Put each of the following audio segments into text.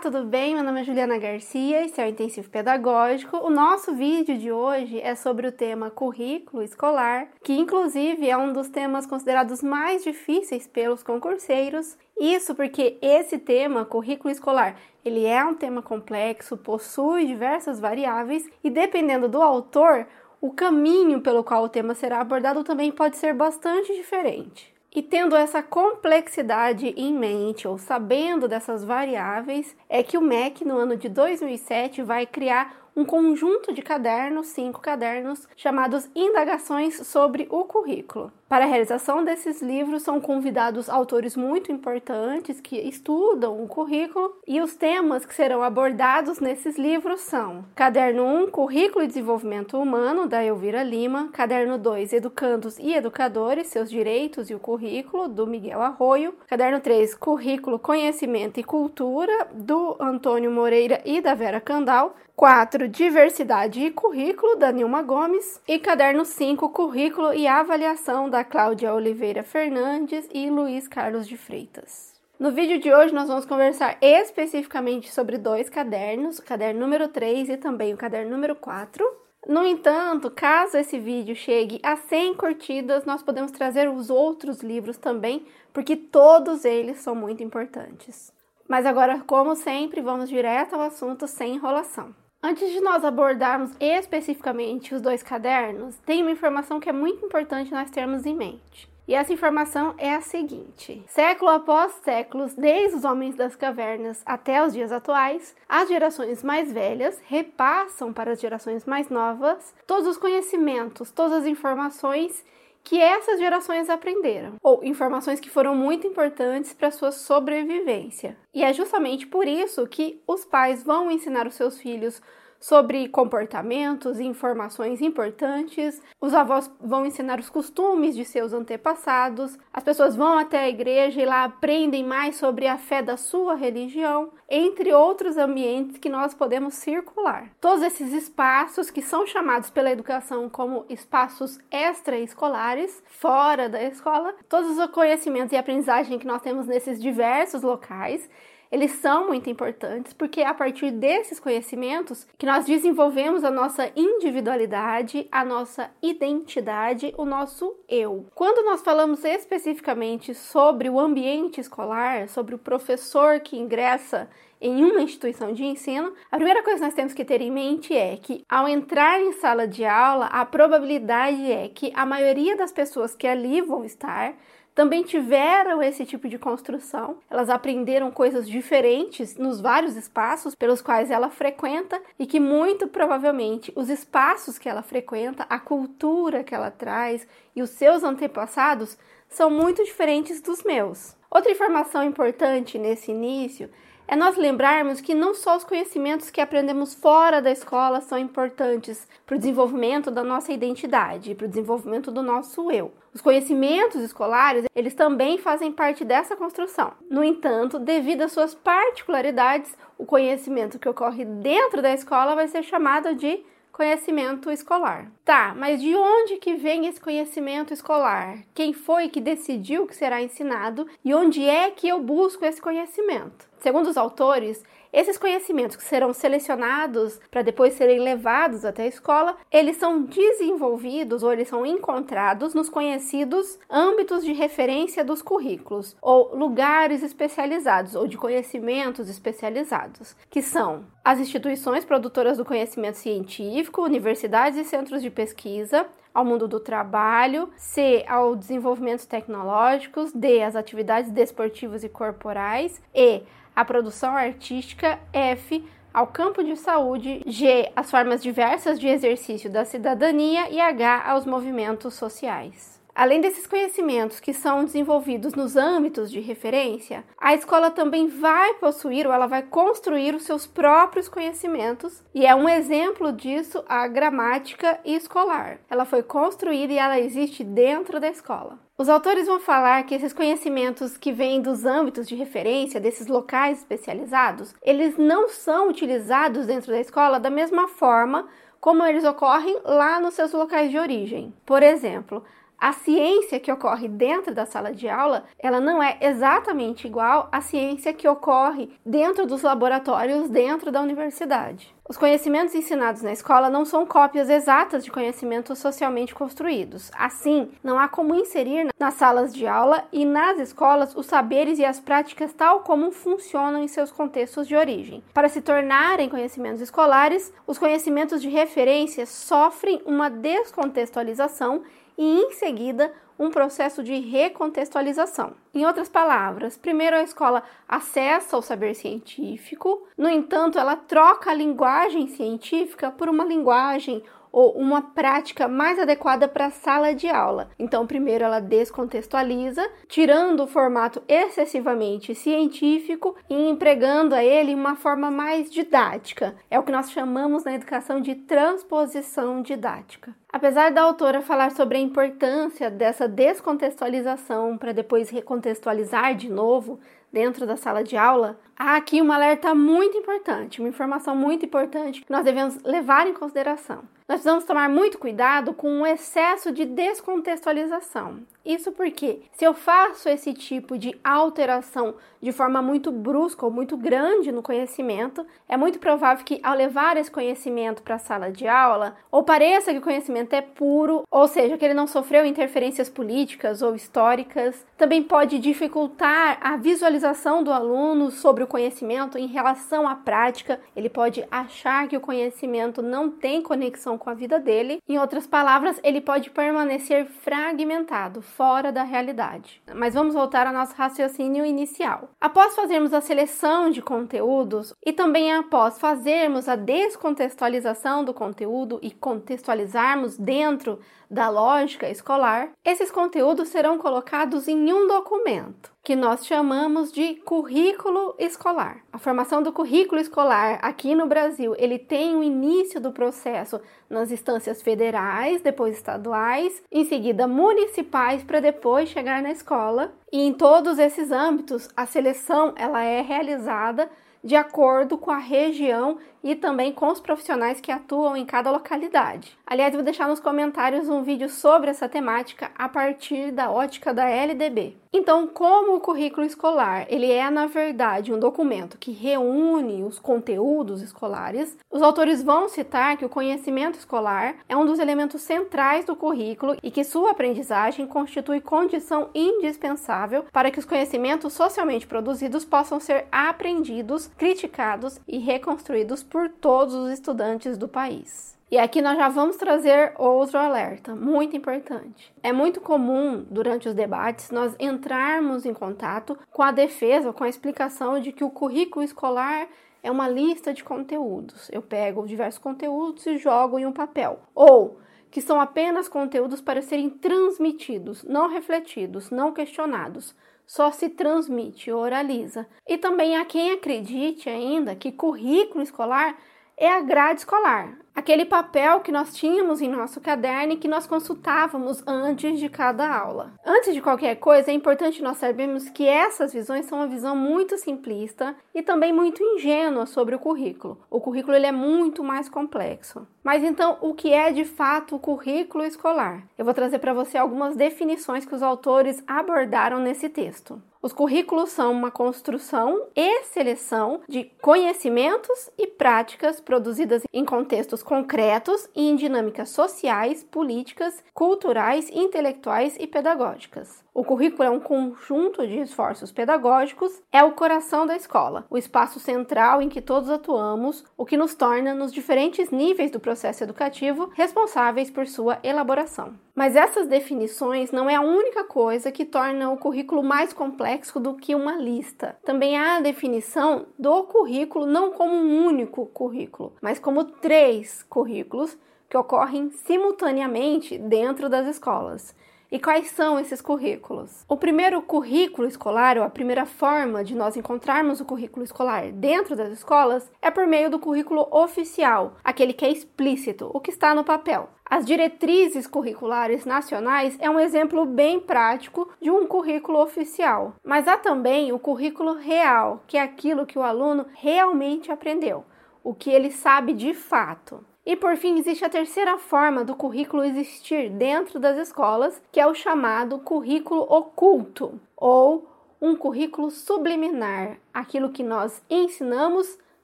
tudo bem? Meu nome é Juliana Garcia, esse é o Intensivo Pedagógico. O nosso vídeo de hoje é sobre o tema currículo escolar, que inclusive é um dos temas considerados mais difíceis pelos concurseiros. Isso porque esse tema, currículo escolar, ele é um tema complexo, possui diversas variáveis e dependendo do autor, o caminho pelo qual o tema será abordado também pode ser bastante diferente. E tendo essa complexidade em mente, ou sabendo dessas variáveis, é que o MEC, no ano de 2007, vai criar um conjunto de cadernos, cinco cadernos, chamados Indagações sobre o Currículo. Para a realização desses livros são convidados autores muito importantes que estudam o currículo e os temas que serão abordados nesses livros são: Caderno 1, Currículo e Desenvolvimento Humano, da Elvira Lima, Caderno 2, Educandos e Educadores, Seus Direitos e o Currículo, do Miguel Arroio, Caderno 3, Currículo, Conhecimento e Cultura, do Antônio Moreira e da Vera Candal, 4. Diversidade e Currículo, da Nilma Gomes. E caderno 5, Currículo e Avaliação, da Cláudia Oliveira Fernandes e Luiz Carlos de Freitas. No vídeo de hoje, nós vamos conversar especificamente sobre dois cadernos, o caderno número 3 e também o caderno número 4. No entanto, caso esse vídeo chegue a 100 curtidas, nós podemos trazer os outros livros também, porque todos eles são muito importantes. Mas agora, como sempre, vamos direto ao assunto sem enrolação. Antes de nós abordarmos especificamente os dois cadernos, tem uma informação que é muito importante nós termos em mente. E essa informação é a seguinte: século após séculos, desde os homens das cavernas até os dias atuais, as gerações mais velhas repassam para as gerações mais novas todos os conhecimentos, todas as informações que essas gerações aprenderam, ou informações que foram muito importantes para sua sobrevivência. E é justamente por isso que os pais vão ensinar os seus filhos sobre comportamentos e informações importantes. Os avós vão ensinar os costumes de seus antepassados. As pessoas vão até a igreja e lá aprendem mais sobre a fé da sua religião, entre outros ambientes que nós podemos circular. Todos esses espaços que são chamados pela educação como espaços extraescolares, fora da escola, todos os conhecimentos e aprendizagem que nós temos nesses diversos locais eles são muito importantes porque é a partir desses conhecimentos que nós desenvolvemos a nossa individualidade, a nossa identidade, o nosso eu. Quando nós falamos especificamente sobre o ambiente escolar, sobre o professor que ingressa em uma instituição de ensino, a primeira coisa que nós temos que ter em mente é que, ao entrar em sala de aula, a probabilidade é que a maioria das pessoas que ali vão estar também tiveram esse tipo de construção. Elas aprenderam coisas diferentes nos vários espaços pelos quais ela frequenta e que muito provavelmente os espaços que ela frequenta, a cultura que ela traz e os seus antepassados são muito diferentes dos meus. Outra informação importante nesse início é nós lembrarmos que não só os conhecimentos que aprendemos fora da escola são importantes para o desenvolvimento da nossa identidade, para o desenvolvimento do nosso eu. Os conhecimentos escolares, eles também fazem parte dessa construção. No entanto, devido às suas particularidades, o conhecimento que ocorre dentro da escola vai ser chamado de conhecimento escolar. Tá, mas de onde que vem esse conhecimento escolar? Quem foi que decidiu que será ensinado e onde é que eu busco esse conhecimento? Segundo os autores, esses conhecimentos que serão selecionados para depois serem levados até a escola, eles são desenvolvidos ou eles são encontrados nos conhecidos âmbitos de referência dos currículos, ou lugares especializados ou de conhecimentos especializados, que são as instituições produtoras do conhecimento científico, universidades e centros de pesquisa, ao mundo do trabalho, C, ao desenvolvimento tecnológicos, D, as atividades desportivas e corporais, E, a produção artística, F, ao campo de saúde, G, as formas diversas de exercício da cidadania e H, aos movimentos sociais. Além desses conhecimentos que são desenvolvidos nos âmbitos de referência, a escola também vai possuir ou ela vai construir os seus próprios conhecimentos, e é um exemplo disso a gramática escolar. Ela foi construída e ela existe dentro da escola. Os autores vão falar que esses conhecimentos que vêm dos âmbitos de referência, desses locais especializados, eles não são utilizados dentro da escola da mesma forma como eles ocorrem lá nos seus locais de origem. Por exemplo, A ciência que ocorre dentro da sala de aula, ela não é exatamente igual à ciência que ocorre dentro dos laboratórios dentro da universidade. Os conhecimentos ensinados na escola não são cópias exatas de conhecimentos socialmente construídos. Assim, não há como inserir nas salas de aula e nas escolas os saberes e as práticas tal como funcionam em seus contextos de origem. Para se tornarem conhecimentos escolares, os conhecimentos de referência sofrem uma descontextualização e, em seguida, um processo de recontextualização. Em outras palavras, primeiro a escola acessa o saber científico, no entanto, ela troca a linguagem científica por uma linguagem ou uma prática mais adequada para a sala de aula. Então, primeiro ela descontextualiza, tirando o formato excessivamente científico e empregando a ele uma forma mais didática. É o que nós chamamos na educação de transposição didática. Apesar da autora falar sobre a importância dessa descontextualização para depois recontextualizar de novo dentro da sala de aula, há aqui um alerta muito importante, uma informação muito importante que nós devemos levar em consideração. Nós precisamos tomar muito cuidado com o excesso de descontextualização. Isso porque, se eu faço esse tipo de alteração de forma muito brusca ou muito grande no conhecimento, é muito provável que, ao levar esse conhecimento para a sala de aula, ou pareça que o conhecimento é puro, ou seja, que ele não sofreu interferências políticas ou históricas, também pode dificultar a visualização do aluno sobre o conhecimento em relação à prática, ele pode achar que o conhecimento não tem conexão com a vida dele, em outras palavras, ele pode permanecer fragmentado fora da realidade. Mas vamos voltar ao nosso raciocínio inicial. Após fazermos a seleção de conteúdos e também após fazermos a descontextualização do conteúdo e contextualizarmos dentro da lógica escolar, esses conteúdos serão colocados em um documento que nós chamamos de currículo escolar. A formação do currículo escolar aqui no Brasil, ele tem o início do processo nas instâncias federais, depois estaduais, em seguida municipais para depois chegar na escola. E em todos esses âmbitos, a seleção ela é realizada de acordo com a região e também com os profissionais que atuam em cada localidade. Aliás, vou deixar nos comentários um vídeo sobre essa temática a partir da ótica da LDB. Então, como o currículo escolar, ele é na verdade um documento que reúne os conteúdos escolares, os autores vão citar que o conhecimento escolar é um dos elementos centrais do currículo e que sua aprendizagem constitui condição indispensável para que os conhecimentos socialmente produzidos possam ser aprendidos, criticados e reconstruídos por todos os estudantes do país. E aqui nós já vamos trazer outro alerta, muito importante. É muito comum, durante os debates, nós entrarmos em contato com a defesa, com a explicação de que o currículo escolar é uma lista de conteúdos. Eu pego diversos conteúdos e jogo em um papel. Ou que são apenas conteúdos para serem transmitidos, não refletidos, não questionados. Só se transmite, oraliza. E também há quem acredite ainda que currículo escolar é a grade escolar, aquele papel que nós tínhamos em nosso caderno e que nós consultávamos antes de cada aula. Antes de qualquer coisa, é importante nós sabermos que essas visões são uma visão muito simplista e também muito ingênua sobre o currículo. O currículo ele é muito mais complexo. Mas então, o que é de fato o currículo escolar? Eu vou trazer para você algumas definições que os autores abordaram nesse texto. Os currículos são uma construção e seleção de conhecimentos e práticas produzidas em contextos concretos e em dinâmicas sociais, políticas, culturais, intelectuais e pedagógicas. O currículo é um conjunto de esforços pedagógicos, é o coração da escola, o espaço central em que todos atuamos, o que nos torna, nos diferentes níveis do processo educativo, responsáveis por sua elaboração. Mas essas definições não é a única coisa que torna o currículo mais complexo do que uma lista. Também há a definição do currículo não como um único currículo, mas como três currículos que ocorrem simultaneamente dentro das escolas. E quais são esses currículos? O primeiro currículo escolar, ou a primeira forma de nós encontrarmos o currículo escolar dentro das escolas, é por meio do currículo oficial, aquele que é explícito, o que está no papel. As diretrizes curriculares nacionais é um exemplo bem prático de um currículo oficial, mas há também o currículo real, que é aquilo que o aluno realmente aprendeu, o que ele sabe de fato. E por fim, existe a terceira forma do currículo existir dentro das escolas, que é o chamado currículo oculto, ou um currículo subliminar, aquilo que nós ensinamos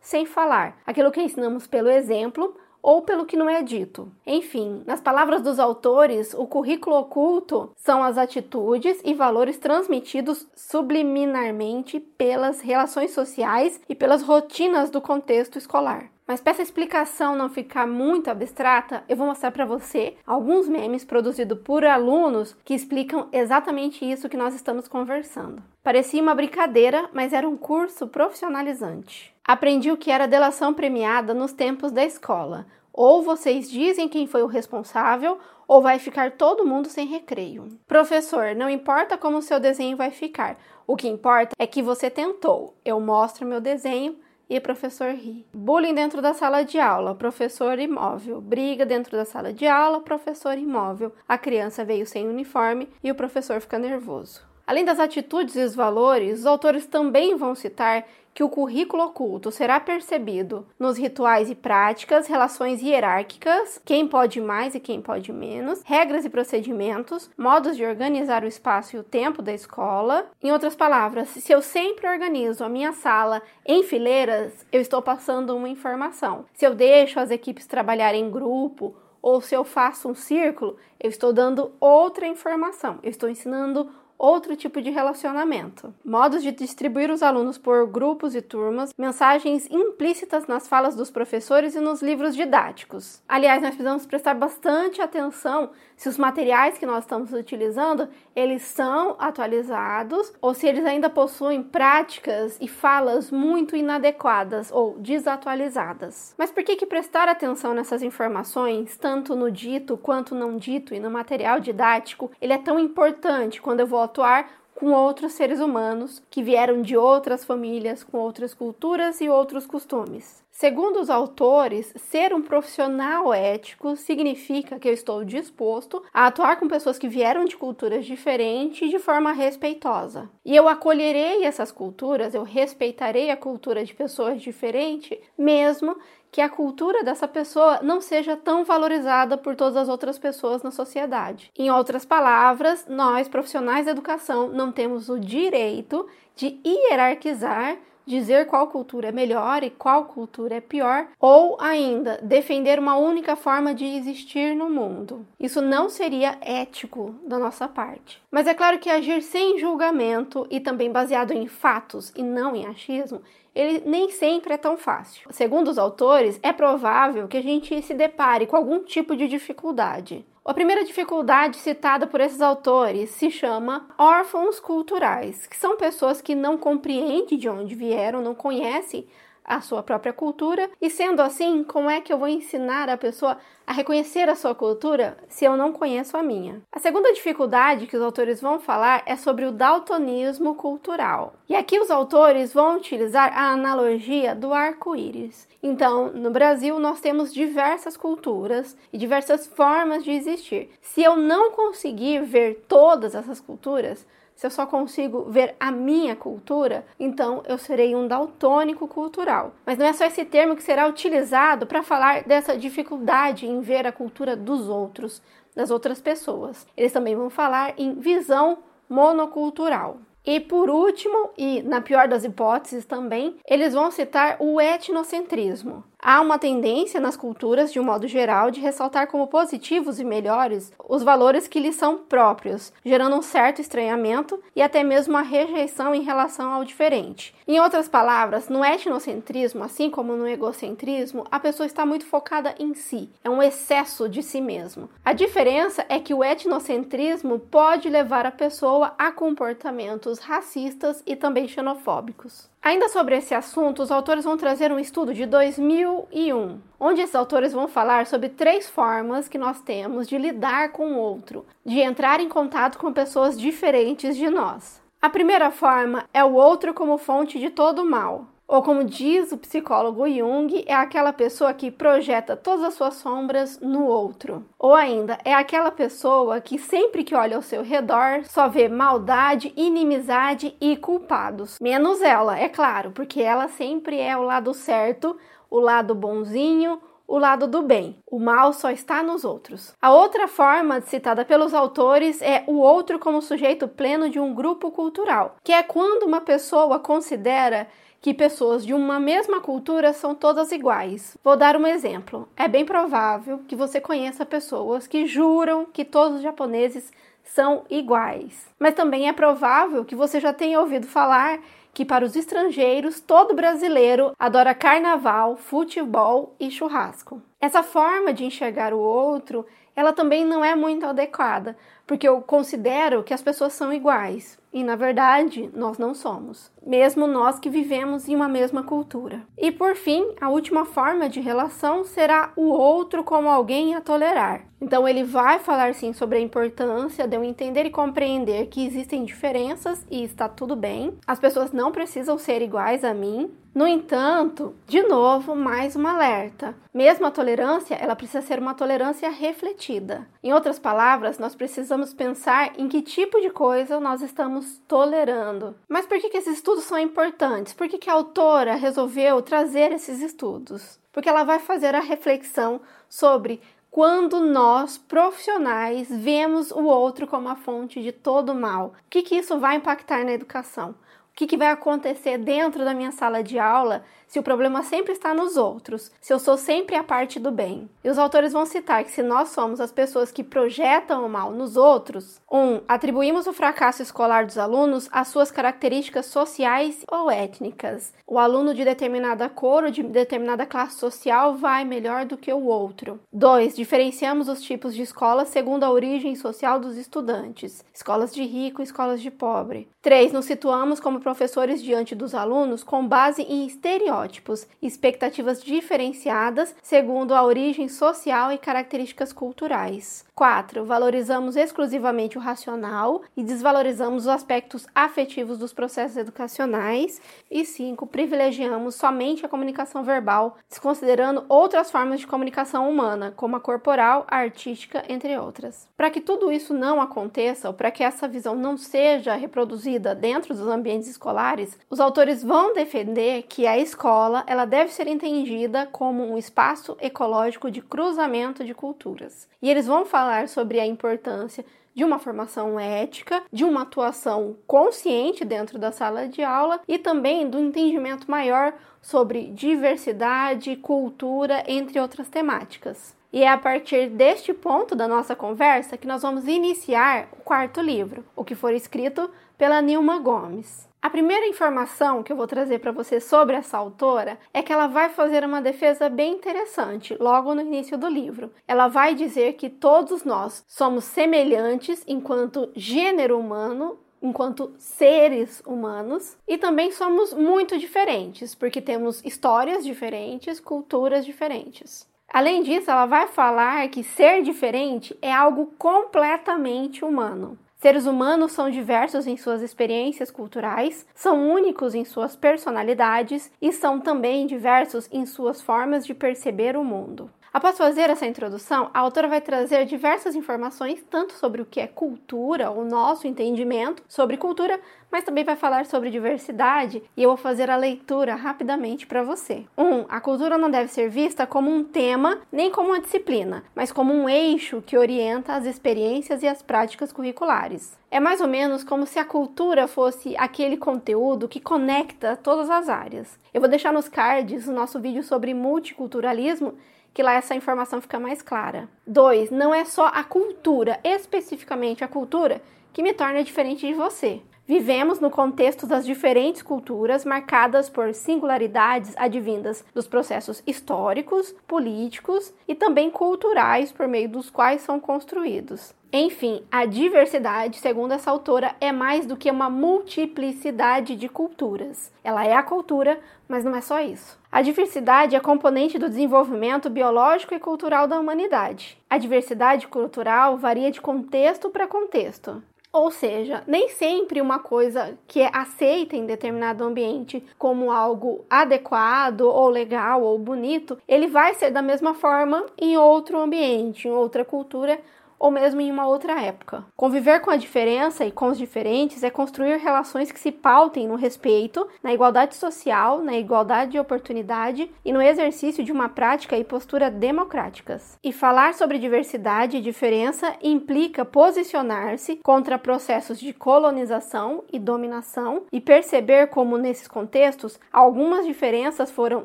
sem falar, aquilo que ensinamos pelo exemplo ou pelo que não é dito. Enfim, nas palavras dos autores, o currículo oculto são as atitudes e valores transmitidos subliminarmente pelas relações sociais e pelas rotinas do contexto escolar. Mas para essa explicação não ficar muito abstrata, eu vou mostrar para você alguns memes produzidos por alunos que explicam exatamente isso que nós estamos conversando. Parecia uma brincadeira, mas era um curso profissionalizante. Aprendi o que era delação premiada nos tempos da escola. Ou vocês dizem quem foi o responsável, ou vai ficar todo mundo sem recreio. Professor, não importa como o seu desenho vai ficar. O que importa é que você tentou. Eu mostro meu desenho e professor ri. Bullying dentro da sala de aula, professor imóvel. Briga dentro da sala de aula, professor imóvel. A criança veio sem uniforme e o professor fica nervoso. Além das atitudes e os valores, os autores também vão citar que o currículo oculto será percebido nos rituais e práticas, relações hierárquicas, quem pode mais e quem pode menos, regras e procedimentos, modos de organizar o espaço e o tempo da escola. Em outras palavras, se eu sempre organizo a minha sala em fileiras, eu estou passando uma informação. Se eu deixo as equipes trabalhar em grupo, ou se eu faço um círculo, eu estou dando outra informação. Eu estou ensinando outro tipo de relacionamento. Modos de distribuir os alunos por grupos e turmas, mensagens implícitas nas falas dos professores e nos livros didáticos. Aliás, nós precisamos prestar bastante atenção se os materiais que nós estamos utilizando, eles são atualizados ou se eles ainda possuem práticas e falas muito inadequadas ou desatualizadas. Mas por que que prestar atenção nessas informações, tanto no dito quanto não dito e no material didático, ele é tão importante quando eu vou atuar com outros seres humanos que vieram de outras famílias, com outras culturas e outros costumes. Segundo os autores, ser um profissional ético significa que eu estou disposto a atuar com pessoas que vieram de culturas diferentes de forma respeitosa. E eu acolherei essas culturas, eu respeitarei a cultura de pessoas diferentes, mesmo que a cultura dessa pessoa não seja tão valorizada por todas as outras pessoas na sociedade. Em outras palavras, nós, profissionais da educação, não temos o direito de hierarquizar dizer qual cultura é melhor e qual cultura é pior, ou ainda defender uma única forma de existir no mundo. Isso não seria ético da nossa parte. Mas é claro que agir sem julgamento e também baseado em fatos e não em achismo ele nem sempre é tão fácil. Segundo os autores, é provável que a gente se depare com algum tipo de dificuldade. A primeira dificuldade citada por esses autores se chama órfãos culturais, que são pessoas que não compreendem de onde vieram, não conhecem a sua própria cultura, e sendo assim, como é que eu vou ensinar a pessoa a reconhecer a sua cultura se eu não conheço a minha? A segunda dificuldade que os autores vão falar é sobre o daltonismo cultural. E aqui os autores vão utilizar a analogia do arco-íris. Então, no Brasil, nós temos diversas culturas e diversas formas de existir. Se eu não conseguir ver todas essas culturas, se eu só consigo ver a minha cultura, então eu serei um daltônico cultural. Mas não é só esse termo que será utilizado para falar dessa dificuldade em ver a cultura dos outros, das outras pessoas. Eles também vão falar em visão monocultural. E por último, e na pior das hipóteses também, eles vão citar o etnocentrismo. Há uma tendência nas culturas, de um modo geral, de ressaltar como positivos e melhores os valores que lhes são próprios, gerando um certo estranhamento e até mesmo a rejeição em relação ao diferente. Em outras palavras, no etnocentrismo, assim como no egocentrismo, a pessoa está muito focada em si, é um excesso de si mesmo. A diferença é que o etnocentrismo pode levar a pessoa a comportamentos racistas e também xenofóbicos. Ainda sobre esse assunto, os autores vão trazer um estudo de 2001, onde esses autores vão falar sobre três formas que nós temos de lidar com o outro, de entrar em contato com pessoas diferentes de nós. A primeira forma é o outro como fonte de todo mal. Ou como diz o psicólogo Jung, é aquela pessoa que projeta todas as suas sombras no outro. Ou ainda, é aquela pessoa que sempre que olha ao seu redor só vê maldade, inimizade e culpados. Menos ela, é claro, porque ela sempre é o lado certo, o lado bonzinho, o lado do bem. O mal só está nos outros. A outra forma citada pelos autores é o outro como sujeito pleno de um grupo cultural, que é quando uma pessoa considera que pessoas de uma mesma cultura são todas iguais. Vou dar um exemplo. É bem provável que você conheça pessoas que juram que todos os japoneses são iguais. Mas também é provável que você já tenha ouvido falar que para os estrangeiros todo brasileiro adora carnaval, futebol e churrasco. Essa forma de enxergar o outro, ela também não é muito adequada, porque eu considero que as pessoas são iguais e na verdade nós não somos, mesmo nós que vivemos em uma mesma cultura. E por fim, a última forma de relação será o outro como alguém a tolerar. Então ele vai falar sim sobre a importância de eu entender e compreender que existem diferenças e está tudo bem. As pessoas não precisam ser iguais a mim, no entanto, de novo, mais um alerta. Mesmo a tolerância, ela precisa ser uma tolerância refletida. Em outras palavras, nós precisamos pensar em que tipo de coisa nós estamos tolerando. Mas por que, que esses estudos são importantes? Por que, que a autora resolveu trazer esses estudos? Porque ela vai fazer a reflexão sobre quando nós, profissionais, vemos o outro como a fonte de todo mal. O que, que isso vai impactar na educação? O que, que, vai acontecer dentro da minha sala de aula se o problema sempre está nos outros, se eu sou sempre a parte do bem. E os autores vão citar que se nós somos as pessoas que projetam o mal nos outros, um, atribuímos o fracasso escolar dos alunos às suas características sociais ou étnicas. O aluno de determinada cor ou de determinada classe social vai melhor do que o outro. 2. Diferenciamos os tipos de escolas segundo a origem social dos estudantes, escolas de rico escolas de pobre. 3. Nos situamos como professores diante dos alunos com base em estereótipos estereótipos expectativas diferenciadas segundo a origem social e características culturais. 4. Valorizamos exclusivamente o racional e desvalorizamos os aspectos afetivos dos processos educacionais. E 5. Privilegiamos somente a comunicação verbal, desconsiderando outras formas de comunicação humana, como a corporal, a artística, entre outras. Para que tudo isso não aconteça, ou para que essa visão não seja reproduzida dentro dos ambientes escolares, os autores vão defender que a escola ela deve ser entendida como um espaço ecológico de cruzamento de culturas. E eles vão falar falar sobre a importância de uma formação ética, de uma atuação consciente dentro da sala de aula e também do entendimento maior sobre diversidade, cultura, entre outras temáticas. E é a partir deste ponto da nossa conversa que nós vamos iniciar o quarto livro, o que for escrito pela Nilma Gomes. A primeira informação que eu vou trazer para você sobre essa autora é que ela vai fazer uma defesa bem interessante logo no início do livro. Ela vai dizer que todos nós somos semelhantes enquanto gênero humano enquanto seres humanos e também somos muito diferentes, porque temos histórias diferentes, culturas diferentes. Além disso, ela vai falar que ser diferente é algo completamente humano. Seres humanos são diversos em suas experiências culturais, são únicos em suas personalidades e são também diversos em suas formas de perceber o mundo. Após fazer essa introdução, a autora vai trazer diversas informações, tanto sobre o que é cultura, o nosso entendimento sobre cultura, mas também vai falar sobre diversidade e eu vou fazer a leitura rapidamente para você. 1. Um, a cultura não deve ser vista como um tema nem como uma disciplina, mas como um eixo que orienta as experiências e as práticas curriculares. É mais ou menos como se a cultura fosse aquele conteúdo que conecta todas as áreas. Eu vou deixar nos cards o nosso vídeo sobre multiculturalismo que lá essa informação fica mais clara. 2. Não é só a cultura, especificamente a cultura, que me torna diferente de você. Vivemos no contexto das diferentes culturas marcadas por singularidades advindas dos processos históricos, políticos e também culturais por meio dos quais são construídos. Enfim, a diversidade, segundo essa autora, é mais do que uma multiplicidade de culturas. Ela é a cultura, mas não é só isso. A diversidade é componente do desenvolvimento biológico e cultural da humanidade. A diversidade cultural varia de contexto para contexto. Ou seja, nem sempre uma coisa que é aceita em determinado ambiente como algo adequado ou legal ou bonito, ele vai ser da mesma forma em outro ambiente, em outra cultura ou mesmo em uma outra época. Conviver com a diferença e com os diferentes é construir relações que se pautem no respeito, na igualdade social, na igualdade de oportunidade e no exercício de uma prática e postura democráticas. E falar sobre diversidade e diferença implica posicionar-se contra processos de colonização e dominação e perceber como nesses contextos algumas diferenças foram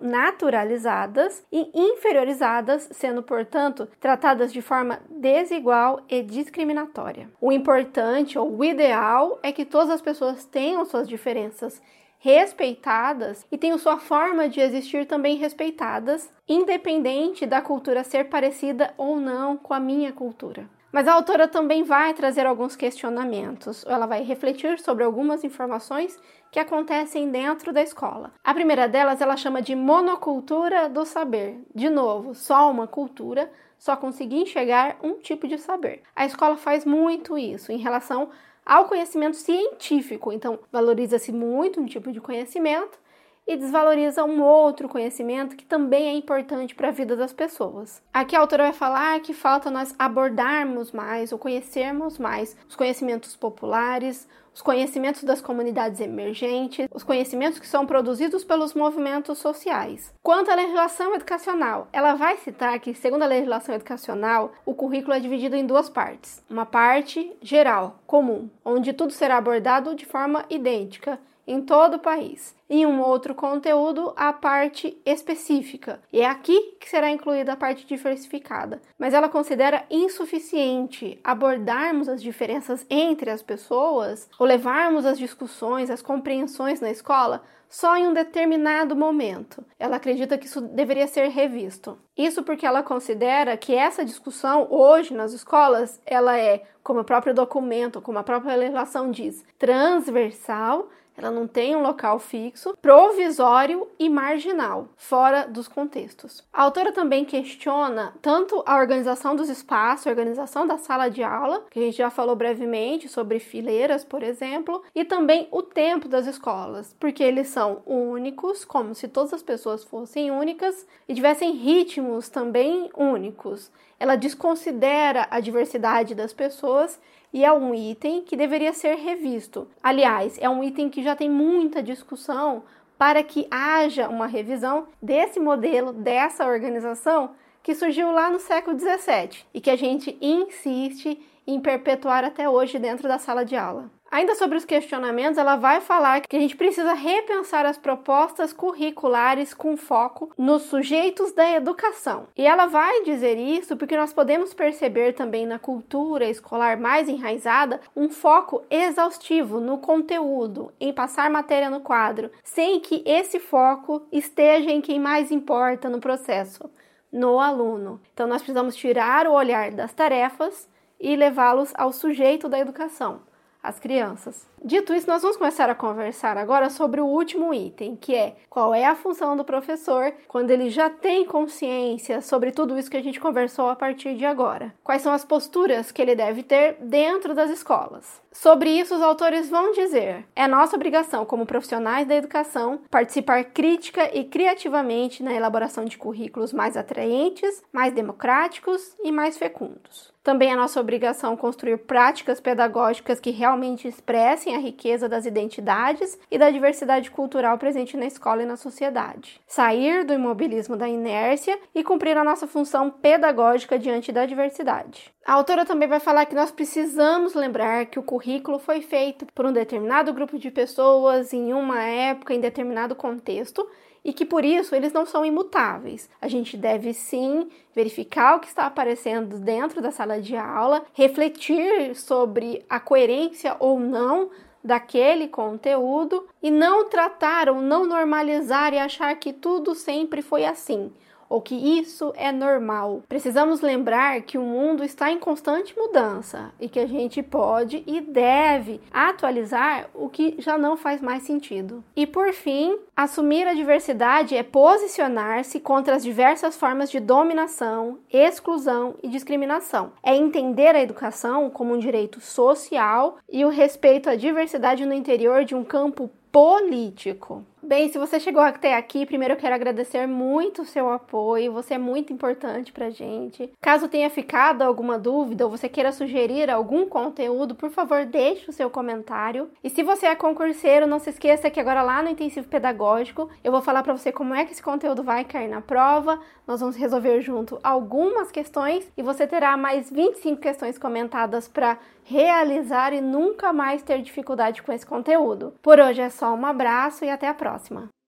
naturalizadas e inferiorizadas, sendo, portanto, tratadas de forma desigual e discriminatória. O importante ou o ideal é que todas as pessoas tenham suas diferenças respeitadas e tenham sua forma de existir também respeitadas, independente da cultura ser parecida ou não com a minha cultura. Mas a autora também vai trazer alguns questionamentos, ela vai refletir sobre algumas informações que acontecem dentro da escola. A primeira delas ela chama de monocultura do saber. De novo, só uma cultura, só conseguir enxergar um tipo de saber. A escola faz muito isso em relação ao conhecimento científico, então valoriza-se muito um tipo de conhecimento e desvaloriza um outro conhecimento que também é importante para a vida das pessoas. Aqui a autora vai falar que falta nós abordarmos mais ou conhecermos mais os conhecimentos populares, os conhecimentos das comunidades emergentes, os conhecimentos que são produzidos pelos movimentos sociais. Quanto à legislação educacional, ela vai citar que, segundo a legislação educacional, o currículo é dividido em duas partes: uma parte geral, comum, onde tudo será abordado de forma idêntica em todo o país. Em um outro conteúdo, a parte específica. E é aqui que será incluída a parte diversificada. Mas ela considera insuficiente abordarmos as diferenças entre as pessoas ou levarmos as discussões, as compreensões na escola só em um determinado momento. Ela acredita que isso deveria ser revisto. Isso porque ela considera que essa discussão hoje nas escolas, ela é, como o próprio documento, como a própria legislação diz, transversal ela não tem um local fixo, provisório e marginal, fora dos contextos. A autora também questiona tanto a organização dos espaços, a organização da sala de aula, que a gente já falou brevemente sobre fileiras, por exemplo, e também o tempo das escolas, porque eles são únicos, como se todas as pessoas fossem únicas e tivessem ritmos também únicos. Ela desconsidera a diversidade das pessoas e é um item que deveria ser revisto. Aliás, é um item que já tem muita discussão para que haja uma revisão desse modelo, dessa organização que surgiu lá no século XVII e que a gente insiste em perpetuar até hoje dentro da sala de aula. Ainda sobre os questionamentos, ela vai falar que a gente precisa repensar as propostas curriculares com foco nos sujeitos da educação. E ela vai dizer isso porque nós podemos perceber também na cultura escolar mais enraizada um foco exaustivo no conteúdo, em passar matéria no quadro, sem que esse foco esteja em quem mais importa no processo, no aluno. Então nós precisamos tirar o olhar das tarefas e levá-los ao sujeito da educação as crianças. Dito isso, nós vamos começar a conversar agora sobre o último item, que é qual é a função do professor quando ele já tem consciência sobre tudo isso que a gente conversou a partir de agora. Quais são as posturas que ele deve ter dentro das escolas. Sobre isso, os autores vão dizer: é nossa obrigação, como profissionais da educação, participar crítica e criativamente na elaboração de currículos mais atraentes, mais democráticos e mais fecundos. Também é nossa obrigação construir práticas pedagógicas que realmente expressem a riqueza das identidades e da diversidade cultural presente na escola e na sociedade. Sair do imobilismo da inércia e cumprir a nossa função pedagógica diante da diversidade. A autora também vai falar que nós precisamos lembrar que o currículo foi feito por um determinado grupo de pessoas em uma época, em determinado contexto, e que por isso eles não são imutáveis. A gente deve sim verificar o que está aparecendo dentro da sala de aula, refletir sobre a coerência ou não daquele conteúdo e não tratar ou não normalizar e achar que tudo sempre foi assim ou que isso é normal. Precisamos lembrar que o mundo está em constante mudança e que a gente pode e deve atualizar o que já não faz mais sentido. E por fim, assumir a diversidade é posicionar-se contra as diversas formas de dominação, exclusão e discriminação. É entender a educação como um direito social e o respeito à diversidade no interior de um campo político. Bem, se você chegou até aqui, primeiro eu quero agradecer muito o seu apoio, você é muito importante pra gente. Caso tenha ficado alguma dúvida ou você queira sugerir algum conteúdo, por favor, deixe o seu comentário. E se você é concurseiro, não se esqueça que agora lá no intensivo pedagógico, eu vou falar para você como é que esse conteúdo vai cair na prova. Nós vamos resolver junto algumas questões e você terá mais 25 questões comentadas para realizar e nunca mais ter dificuldade com esse conteúdo. Por hoje é só um abraço e até a próxima.